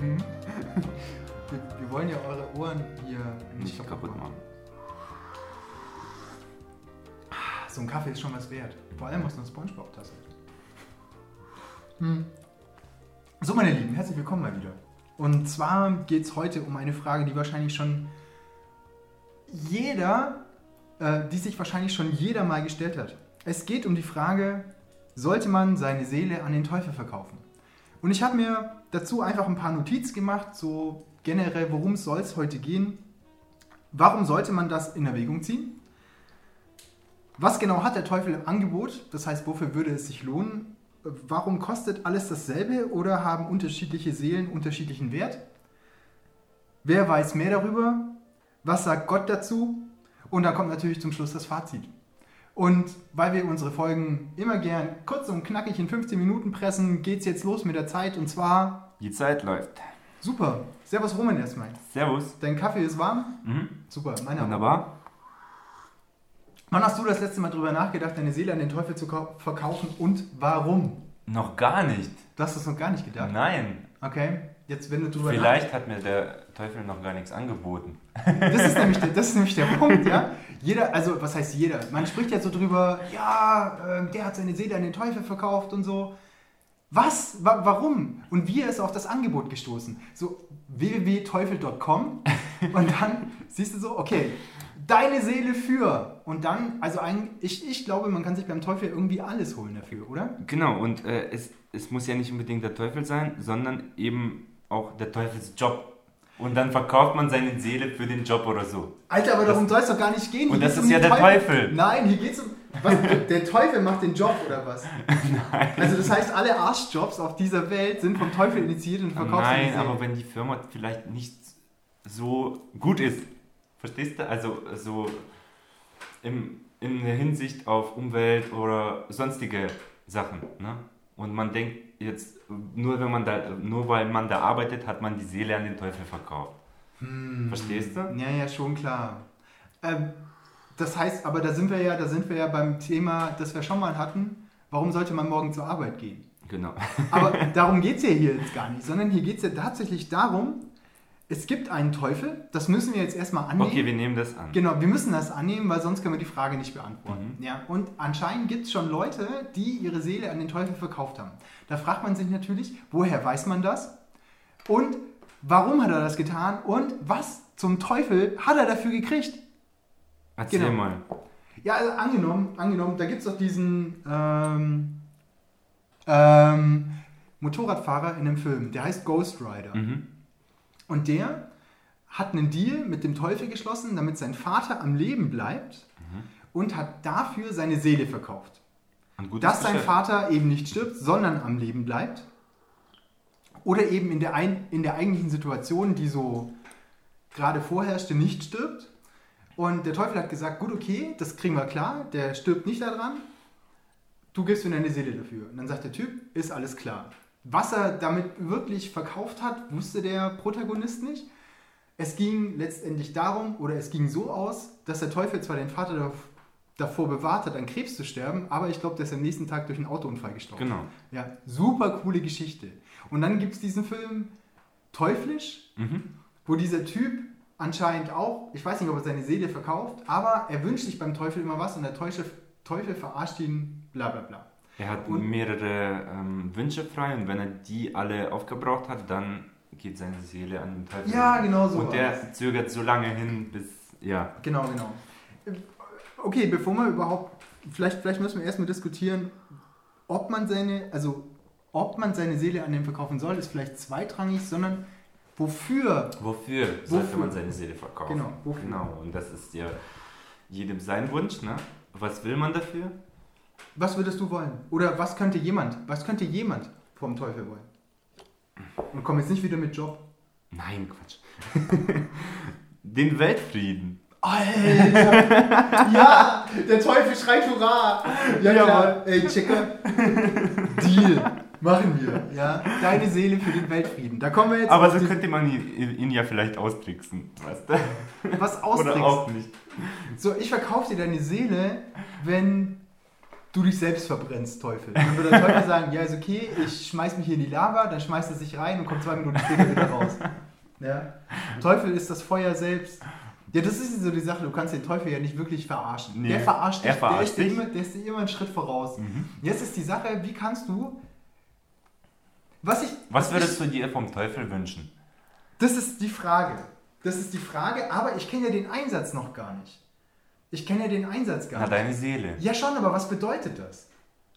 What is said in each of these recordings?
Mhm. Wir, wir wollen ja eure Ohren hier Nicht kaputt machen. So ein Kaffee ist schon was wert. Vor allem aus einer Spongebob-Tasse. Hm. So, meine Lieben, herzlich willkommen mal wieder. Und zwar geht es heute um eine Frage, die wahrscheinlich schon jeder, äh, die sich wahrscheinlich schon jeder mal gestellt hat. Es geht um die Frage, sollte man seine Seele an den Teufel verkaufen? Und ich habe mir dazu einfach ein paar Notizen gemacht, so generell, worum soll es heute gehen? Warum sollte man das in Erwägung ziehen? Was genau hat der Teufel im Angebot? Das heißt, wofür würde es sich lohnen? Warum kostet alles dasselbe oder haben unterschiedliche Seelen unterschiedlichen Wert? Wer weiß mehr darüber? Was sagt Gott dazu? Und dann kommt natürlich zum Schluss das Fazit. Und weil wir unsere Folgen immer gern kurz und knackig in 15 Minuten pressen, geht's jetzt los mit der Zeit und zwar Die Zeit läuft. super. Servus Roman erstmal. Servus. Dein Kaffee ist warm? Mhm. Super, meiner. Wunderbar. Wann hast du das letzte Mal drüber nachgedacht, deine Seele an den Teufel zu kau- verkaufen und warum? Noch gar nicht. Du hast das noch gar nicht gedacht. Nein. Okay, jetzt wenn du drüber Vielleicht hat mir der Teufel noch gar nichts angeboten. Das ist, nämlich der, das ist nämlich der Punkt, ja. Jeder, also was heißt jeder? Man spricht ja so drüber, ja, ähm, der hat seine Seele an den Teufel verkauft und so. Was? Wa warum? Und wie ist auf das Angebot gestoßen? So www.teufel.com und dann siehst du so, okay, deine Seele für. Und dann, also ein, ich, ich glaube, man kann sich beim Teufel irgendwie alles holen dafür, oder? Genau, und äh, es, es muss ja nicht unbedingt der Teufel sein, sondern eben auch der Teufelsjob. Und dann verkauft man seine Seele für den Job oder so. Alter, aber darum soll es doch gar nicht gehen. Und Hier das geht's ist ja den der Teufel. Nein, hier geht es um. Was, der Teufel macht den Job oder was? Nein. Also das heißt, alle Arschjobs auf dieser Welt sind vom Teufel initiiert und verkauft Nein, aber wenn die Firma vielleicht nicht so gut ist, verstehst du? Also so im, in der Hinsicht auf Umwelt oder sonstige Sachen. Ne? Und man denkt jetzt, nur, wenn man da, nur weil man da arbeitet, hat man die Seele an den Teufel verkauft. Verstehst du? Ja, ja, schon klar. Ähm, das heißt, aber da sind wir ja, da sind wir ja beim Thema, das wir schon mal hatten. Warum sollte man morgen zur Arbeit gehen? Genau. Aber darum geht es ja hier jetzt gar nicht, sondern hier geht es ja tatsächlich darum, es gibt einen Teufel, das müssen wir jetzt erstmal annehmen. Okay, wir nehmen das an. Genau, wir müssen das annehmen, weil sonst können wir die Frage nicht beantworten. Mhm. Ja, und anscheinend gibt es schon Leute, die ihre Seele an den Teufel verkauft haben. Da fragt man sich natürlich, woher weiß man das? Und warum hat er das getan? Und was zum Teufel hat er dafür gekriegt? Erzähl Genau. mal. Ja, also angenommen, angenommen, da gibt es doch diesen ähm, ähm, Motorradfahrer in einem Film, der heißt Ghost Rider. Mhm. Und der hat einen Deal mit dem Teufel geschlossen, damit sein Vater am Leben bleibt und hat dafür seine Seele verkauft. Dass sein. Vater eben nicht stirbt, sondern am Leben bleibt. Oder eben in der, ein, in der eigentlichen Situation, die so gerade vorherrschte, nicht stirbt. Und der Teufel hat gesagt, gut, okay, das kriegen wir klar, der stirbt nicht daran, du gibst mir deine Seele dafür. Und dann sagt der Typ, ist alles klar. Was er damit wirklich verkauft hat, wusste der Protagonist nicht. Es ging letztendlich darum, oder es ging so aus, dass der Teufel zwar den Vater dav- davor bewahrt hat, an Krebs zu sterben, aber ich glaube, der ist am nächsten Tag durch einen Autounfall gestorben. Genau. Ja, super coole Geschichte. Und dann gibt es diesen Film Teuflisch, Mhm. wo dieser Typ anscheinend auch, ich weiß nicht, ob er seine Seele verkauft, aber er wünscht sich beim Teufel immer was und der Teufel, Teufel verarscht ihn, bla bla bla. Er hat Und- mehrere ähm, Wünsche frei und wenn er die alle aufgebraucht hat, dann geht seine Seele an den Teufel. Ja, genau so Und der zögert so lange hin, bis. Ja. Genau, genau. Okay, bevor wir überhaupt, vielleicht, vielleicht müssen wir erstmal diskutieren, ob man seine, also ob man seine Seele an den verkaufen soll, ist vielleicht zweitrangig, sondern wofür Wofür sollte Wofür? man seine Seele verkaufen? Genau, wofür? Genau, und das ist ja jedem sein Wunsch, ne? Was will man dafür? Was würdest du wollen? Oder was könnte jemand, was könnte jemand vom Teufel wollen? Und komm jetzt nicht wieder mit Job. Nein, Quatsch. Den Weltfrieden. Alter! ja! Der Teufel schreit Hurra! Ja, Ja, klar. Ey, Checker. Deal. Machen wir, ja. Deine Seele für den Weltfrieden. Da kommen wir jetzt Aber so könnte man ihn, ihn ja vielleicht austricksen. Weißt du? was Oder austrickst. auch nicht. So, ich verkaufe dir deine Seele, wenn du dich selbst verbrennst, Teufel. Dann würde der Teufel sagen, ja, ist okay, ich schmeiß mich hier in die Lava, dann schmeißt er sich rein und kommt zwei Minuten später wieder raus. Ja? Teufel ist das Feuer selbst. Ja, das ist so die Sache, du kannst den Teufel ja nicht wirklich verarschen. Nee. Der verarscht Er dich, verarscht der, ist dich. immer, der ist dir immer einen Schritt voraus. Mhm. Jetzt ist die Sache, wie kannst du... Was ich... Was ich- würdest du dir vom Teufel wünschen? Das ist die Frage. Das ist die Frage, aber ich kenne ja den Einsatz noch gar nicht. Ich kenne ja den Einsatz gar Na, nicht. deine Seele. Ja schon, aber was bedeutet das?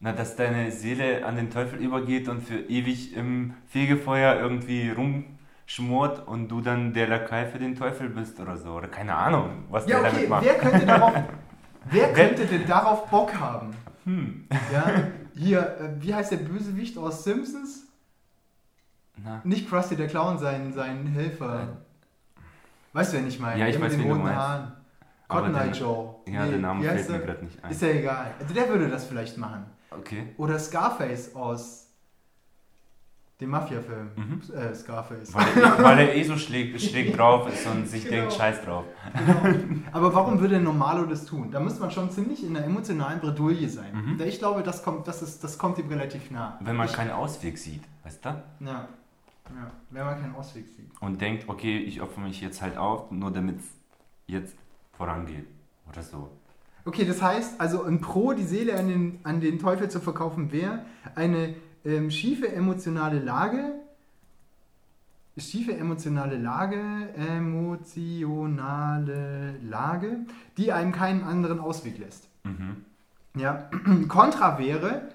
Na, dass deine Seele an den Teufel übergeht und für ewig im Fegefeuer irgendwie rumschmort und du dann der Lakai für den Teufel bist oder so. Oder keine Ahnung, was Ja, der okay, damit macht. wer könnte darauf, wer könnte denn darauf Bock haben? Hm. Ja, hier, äh, wie heißt der Bösewicht aus Simpsons? Na, Nicht Krusty der Clown, sein, sein Helfer. Weißt du, wen ich meine? Ja, ich Der mit weiß, den wen du roten. Haaren. Cotton Eye Joe. ja, Nee, der Name fällt mir er? gerade nicht ein. Ist ja egal. Also der würde das vielleicht machen. Okay. Oder Scarface aus dem Mafia-Film. Mhm. Äh, Scarface. Weil er, weil er eh so schräg, schräg drauf ist und sich Genau. denkt, scheiß drauf. Genau. Aber warum würde ein Normalo das tun? Da muss man schon ziemlich in einer emotionalen Bredouille sein. Mhm. Ich glaube, das kommt, das, ist, das kommt ihm relativ nah. Wenn man ich, keinen Ausweg sieht, weißt du? Ja. ja. Wenn man keinen Ausweg sieht. Und denkt, okay, ich opfer mich jetzt halt auf, nur damit es jetzt vorangeht. Oder so. Okay, das heißt, also ein Pro, die Seele an den, an den Teufel zu verkaufen, wäre eine ähm, schiefe emotionale Lage. Schiefe emotionale Lage, emotionale Lage, die einem keinen anderen Ausweg lässt. Mhm. Ja, Kontra wäre,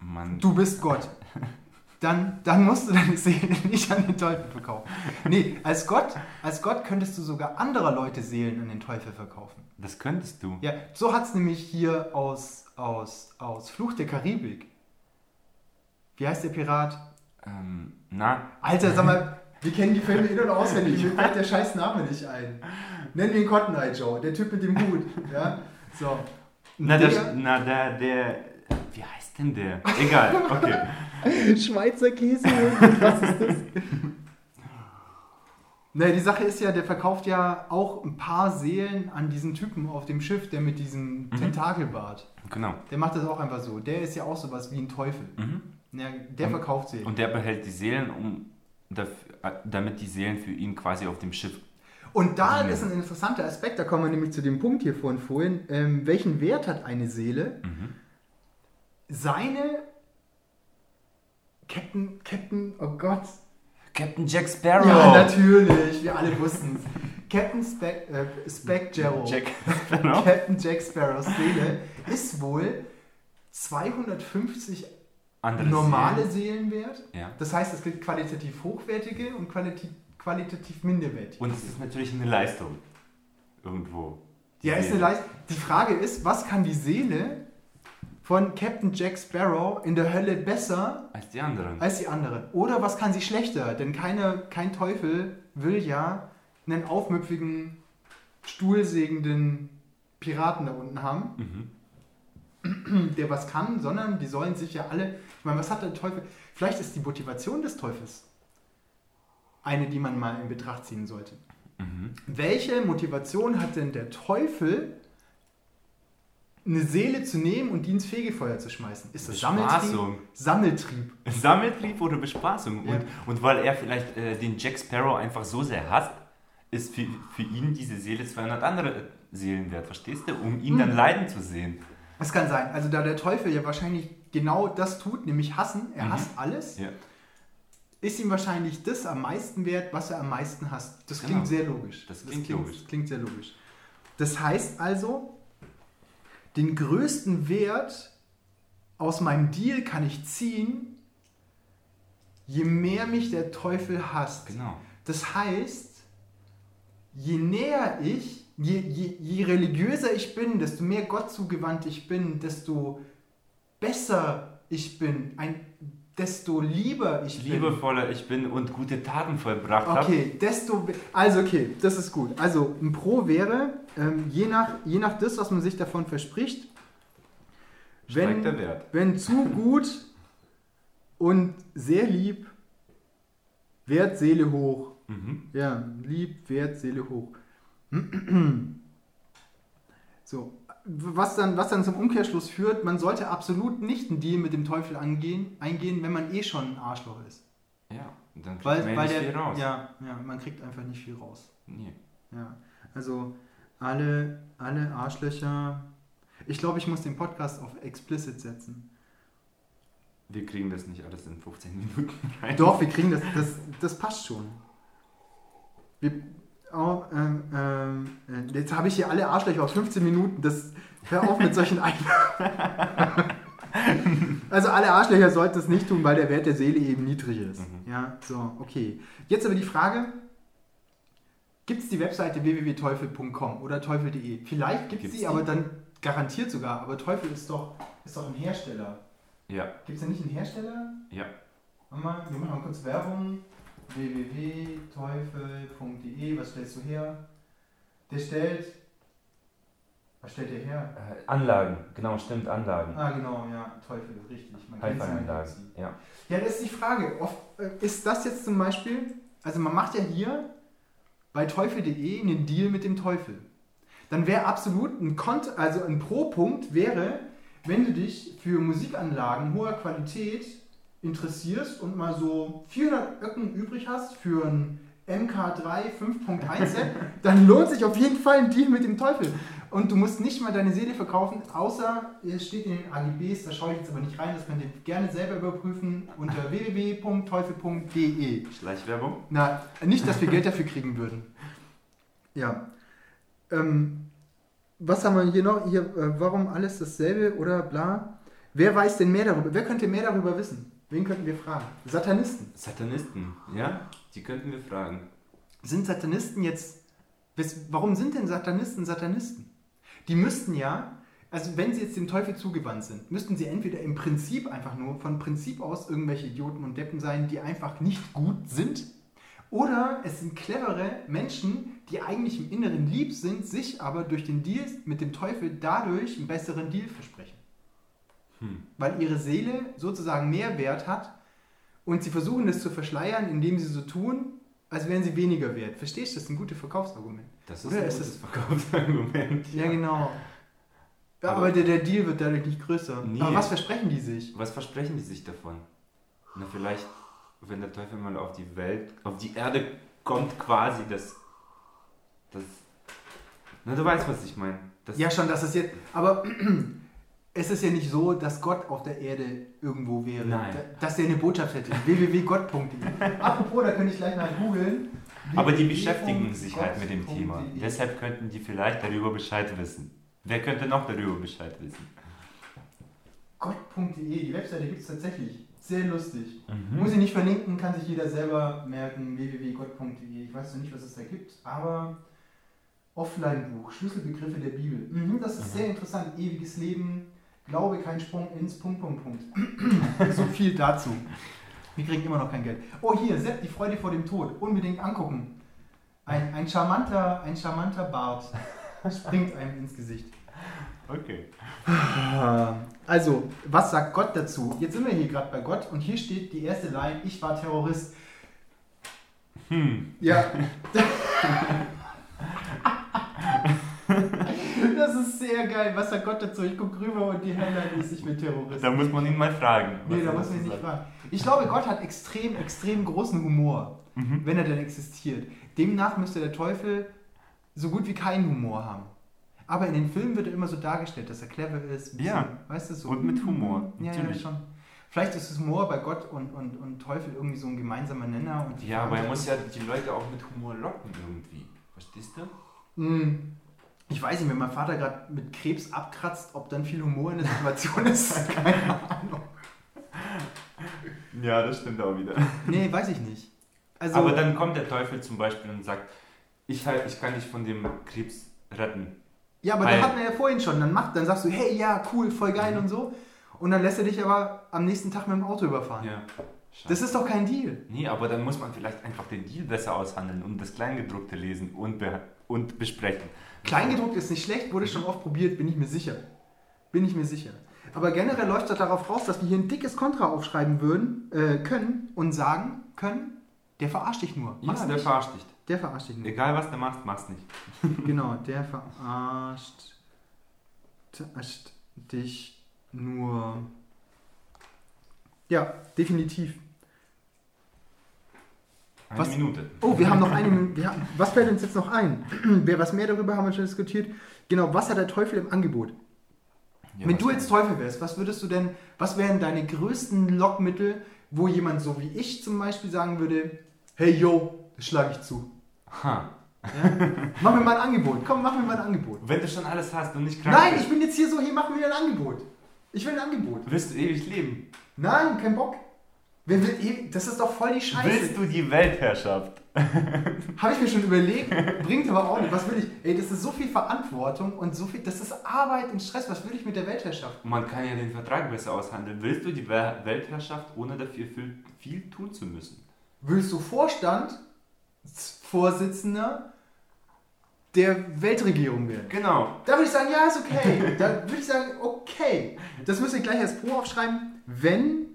Man, du bist Gott. Dann, dann musst du deine Seele nicht an den Teufel verkaufen. Nee, als Gott, als Gott könntest du sogar anderer Leute Seelen an den Teufel verkaufen. das könntest du. Ja, so hat es nämlich hier aus, aus, aus Fluch der Karibik. Wie heißt der Pirat? Ähm, na, Alter, sag mal, wir kennen die Filme in- und auswendig. Mir fällt der scheiß Name nicht ein. Nennen wir ihn Cotton Eye Joe, der Typ mit dem Hut. Ja, so. na, Der- der, na der, der, wie heißt denn der? Egal, okay. Schweizer Käse, krass ist das? Naja, die Sache ist ja, der verkauft ja auch ein paar Seelen an diesen Typen auf dem Schiff, der mit diesem Tentakelbart. Genau. Der macht das auch einfach so. Der ist ja auch sowas wie ein Teufel. Mhm. Ja, der Und- verkauft Seelen. Und der behält die Seelen, um, dafür, damit die Seelen für ihn quasi auf dem Schiff. Und da Ja. ist ein interessanter Aspekt, da kommen wir nämlich zu dem Punkt hier von vorhin. Ähm, welchen Wert hat eine Seele? Mhm. Seine Captain, Captain, oh Gott. Captain Jack Sparrow! Ja, natürlich, wir alle wussten es. Captain Speck, äh, Speck Jarrow. Jack Sparrow? Captain Jack Sparrows Seele ist wohl 250 Andere normale Seelen. Seelen wert. Ja. Das heißt, es gibt qualitativ hochwertige und qualitativ, qualitativ minderwertige. Und es ist natürlich eine Leistung. Irgendwo. Die Ja, ist eine Seele. Leistung. Die Frage ist, was kann die Seele von Captain Jack Sparrow in der Hölle besser Als die anderen. als die anderen? Oder was kann sie schlechter? Denn keine, kein Teufel will ja einen aufmüpfigen, stuhlsägenden Piraten da unten haben, Mhm. der was kann, sondern die sollen sich ja alle. Ich meine, was hat der Teufel? Vielleicht ist die Motivation des Teufels eine, die man mal in Betracht ziehen sollte. Mhm. Welche Motivation hat denn der Teufel, eine Seele zu nehmen und die ins Fegefeuer zu schmeißen? Ist das Sammeltrieb? Bespaßung. Sammeltrieb. Sammeltrieb oder Bespaßung. Ja. Und, und weil er vielleicht äh, den Jack Sparrow einfach so sehr hasst, ist für, für ihn diese Seele 200 andere Seelen wert, verstehst du? Um ihn Hm. dann leiden zu sehen. Es kann sein. Also da der Teufel ja wahrscheinlich genau das tut, nämlich hassen, er Mhm. hasst alles, Ja. ist ihm wahrscheinlich das am meisten wert, was er am meisten hasst. Das Genau. klingt sehr logisch. Das klingt logisch. klingt sehr logisch. Das heißt also, den größten Wert aus meinem Deal kann ich ziehen, je mehr mich der Teufel hasst. Genau. Das heißt, je näher ich, je, je, je religiöser ich bin, desto mehr Gott zugewandt ich bin, desto besser ich bin, ein, desto lieber ich bin. Liebevoller ich bin und gute Taten vollbracht habe. Okay, desto. Also, okay, das ist gut. Also, ein Pro wäre, ähm, je, nach, je nach das, was man sich davon verspricht, steigt Wenn, wenn zu gut und sehr lieb, Wert, Seele hoch. Mhm. Ja, lieb, Wert, Seele hoch. So, was dann, was dann zum Umkehrschluss führt, man sollte absolut nicht einen Deal mit dem Teufel angehen, eingehen, wenn man eh schon ein Arschloch ist. Ja, dann kriegt Weil, man weil nicht der, viel raus. Ja, ja, man kriegt einfach nicht viel raus. Nee. Ja, also alle, alle Arschlöcher. Ich glaube, ich muss den Podcast auf explicit setzen. Wir kriegen das nicht alles in 15 Minuten rein. Doch, wir kriegen das, das, das passt schon. Wir, oh, ähm, ähm, äh, jetzt habe ich hier alle Arschlöcher auf 15 Minuten. Das, hör auf mit solchen Ein Also alle Arschlöcher sollten es nicht tun, weil der Wert der Seele eben niedrig ist. Mhm. Ja, so, okay. Jetzt aber die Frage, gibt es die Webseite www.teufel.com oder teufel.de? Vielleicht gibt es die, die? aber dann garantiert sogar. Aber Teufel ist doch, ist doch ein Hersteller. Ja, Gibt es da nicht einen Hersteller? ja. Mal, wir machen mal kurz Werbung. www.teufel.de, was stellst du her? Der stellt. Was stellt der her? Äh, Anlagen, genau, stimmt, Anlagen. Ah, genau, ja, Teufel, richtig. Man Hi-Fi-Anlagen, Etsy. ja. Ja, das ist die Frage. Oft, äh, ist das jetzt zum Beispiel, also man macht ja hier bei teufel.de einen Deal mit dem Teufel. Dann wäre absolut ein Kont also ein Pro-Punkt wäre, wenn du dich für Musikanlagen hoher Qualität interessierst und mal so 400 Öcken übrig hast für ein MK3 5.1 Set, dann lohnt sich auf jeden Fall ein Deal mit dem Teufel. Und du musst nicht mal deine Seele verkaufen, außer es steht in den AGBs, da schaue ich jetzt aber nicht rein, das könnt ihr gerne selber überprüfen unter www.teufel.de. Schleichwerbung? Na, nicht, dass wir Geld dafür kriegen würden. Ja. Ähm, was haben wir hier noch? Hier, äh, warum alles dasselbe oder bla? Wer weiß denn mehr darüber? Wer könnte mehr darüber wissen? Wen könnten wir fragen? Satanisten. Satanisten, ja? Die könnten wir fragen. Sind Satanisten jetzt. Warum sind denn Satanisten Satanisten? Die müssten ja, also wenn sie jetzt dem Teufel zugewandt sind, müssten sie entweder im Prinzip einfach nur von Prinzip aus irgendwelche Idioten und Deppen sein, die einfach nicht gut sind. Oder es sind clevere Menschen, die eigentlich im Inneren lieb sind, sich aber durch den Deal mit dem Teufel dadurch einen besseren Deal versprechen. Hm. Weil ihre Seele sozusagen mehr Wert hat und sie versuchen das zu verschleiern, indem sie so tun, als wären sie weniger wert. Verstehst du? Das ist ein gutes Verkaufsargument. Das ist Oder ein ist gutes es- Verkaufsargument. Ja, genau. Ja, aber Aber- der, der Deal wird dadurch nicht größer. Nee. Aber was versprechen die sich? Was versprechen die sich davon? Na, vielleicht, wenn der Teufel mal auf die Welt, auf die Erde kommt, quasi, das. das na, du weißt, was ich meine. Das- Ja, schon, dass es jetzt. Aber es ist ja nicht so, dass Gott auf der Erde irgendwo wäre. Nein. Da- Dass der eine Botschaft hätte. www.gott.de. Apropos, da könnte ich gleich mal googeln. Aber die beschäftigen sich halt mit dem Thema. Deshalb könnten die vielleicht darüber Bescheid wissen. Wer könnte noch darüber Bescheid wissen? Gott.de, die Webseite gibt es tatsächlich. Sehr lustig. Mhm. Muss ich nicht verlinken, kann sich jeder selber merken. www.gott.de. Ich weiß noch nicht, was es da gibt, aber Offline-Buch, Schlüsselbegriffe der Bibel. Mhm, das ist Mhm. sehr interessant. Ewiges Leben, Glaube, kein Sprung ins Punkt, Punkt, Punkt. so viel dazu. Wir kriegen immer noch kein Geld. Oh, hier, Sepp, die Freude vor dem Tod. Unbedingt angucken. Ein, ein, charmanter, ein charmanter Bart springt einem ins Gesicht. Okay. Also, was sagt Gott dazu? Jetzt sind wir hier gerade bei Gott und hier steht die erste Line, ich war Terrorist. Hm. Ja. ist sehr geil. Was sagt Gott dazu? Ich gucke rüber und die Headline ist, ich bin Terrorist. Da muss man ihn mal fragen. Nee, da muss man dazu nicht fragen. Ich glaube, Gott hat extrem, extrem großen Humor, Mhm. wenn er denn existiert. Demnach müsste der Teufel so gut wie keinen Humor haben. Aber in den Filmen wird er immer so dargestellt, dass er clever ist. ein Ja. bisschen, Weißt du, so. Und mit Humor, Ja, ja, natürlich. schon. Vielleicht ist es Humor bei Gott und, und, und Teufel irgendwie so ein gemeinsamer Nenner. Und die Ja, aber er muss sich- ja die Leute auch mit Humor locken irgendwie. Verstehst du? Hm. Ich weiß nicht, wenn mein Vater gerade mit Krebs abkratzt, ob dann viel Humor in der Situation ist. Keine Ahnung. Ja, das stimmt auch wieder. Nee, weiß ich nicht. Also, Aber dann kommt der Teufel zum Beispiel und sagt, ich, ich kann dich von dem Krebs retten. ja, aber Weil- da hatten wir ja vorhin schon. Dann, macht, dann sagst du, hey, ja, cool, voll geil Mhm. und so. Und dann lässt er dich aber am nächsten Tag mit dem Auto überfahren. Ja. Das ist doch kein Deal. Nee, aber dann muss man vielleicht einfach den Deal besser aushandeln und das Kleingedruckte lesen und, und besprechen. Kleingedruckt ist nicht schlecht, wurde schon oft probiert, bin ich mir sicher. Bin ich mir sicher. Aber generell läuft das darauf raus, dass wir hier ein dickes Kontra aufschreiben würden, äh, können und sagen können, der verarscht dich nur. Ja, der nicht. verarscht dich. der verarscht dich nur. Egal was du machst, mach's nicht. Genau, der verarscht, verarscht dich nur. Ja, definitiv. Eine Was? Minute. Oh, wir haben noch eine Minute. Was fällt uns jetzt noch ein? Wer was mehr darüber haben wir schon diskutiert. Genau, was hat der Teufel im Angebot? Ja, Wenn du jetzt Teufel wärst, was würdest du denn, was wären deine größten Lockmittel, wo jemand so wie ich zum Beispiel sagen würde, hey yo, das schlage ich zu. Ha. Mach mir mal ein Angebot. Komm, mach mir mal ein Angebot. Wenn du schon alles hast und nicht krank Nein, bist, ich bin jetzt hier so, hier, mach mir ein Angebot. Ich will ein Angebot. willst du ewig leben. Nein, kein Bock. Das ist doch voll die Scheiße. Willst du die Weltherrschaft? Habe ich mir schon überlegt, bringt aber auch nicht. Was will ich? Ey, das ist so viel Verantwortung und so viel, das ist Arbeit und Stress. Was will ich mit der Weltherrschaft? Man kann ja den Vertrag besser aushandeln. Willst du die Wel- Weltherrschaft, ohne dafür viel, viel tun zu müssen? Willst du Vorstand, Vorsitzender der Weltregierung werden? Genau. Da würde ich sagen, ja, ist okay. Da würde ich sagen, okay. Das müsst ihr gleich als Pro aufschreiben. Wenn,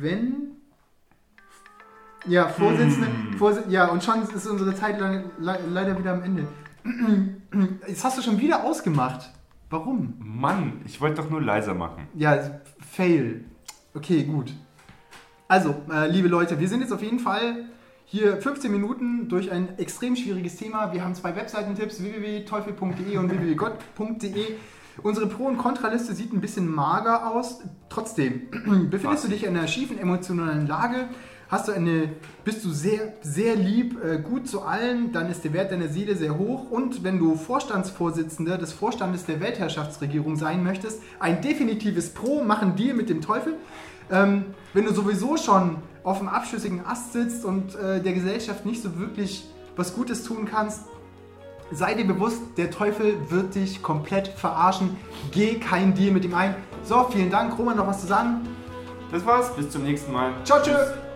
wenn, ja, Vorsitzende, Hm. Vorsi ja, und schon ist unsere Zeit lang, le leider wieder am Ende. Jetzt hast du schon wieder ausgemacht. Warum? Mann, ich wollte doch nur leiser machen. Ja, fail. Okay, gut. Also, äh, liebe Leute, wir sind jetzt auf jeden Fall hier 15 Minuten durch ein extrem schwieriges Thema. Wir haben zwei Webseitentipps, www.teufel.de und www.gott.de. Unsere Pro- und Kontraliste sieht ein bisschen mager aus. Trotzdem, befindest du dich in einer schiefen emotionalen Lage, hast du eine, bist du sehr, sehr lieb, äh, gut zu allen, dann ist der Wert deiner Seele sehr hoch. Und wenn du Vorstandsvorsitzender des Vorstandes der Weltherrschaftsregierung sein möchtest, ein definitives Pro, machen Deal mit dem Teufel. Ähm, wenn du sowieso schon auf dem abschüssigen Ast sitzt und äh, der Gesellschaft nicht so wirklich was Gutes tun kannst, sei dir bewusst, der Teufel wird dich komplett verarschen. Geh kein Deal mit ihm ein. So, vielen Dank. Roman, noch was zu sagen? Das war's. Bis zum nächsten Mal. Ciao, tschüss.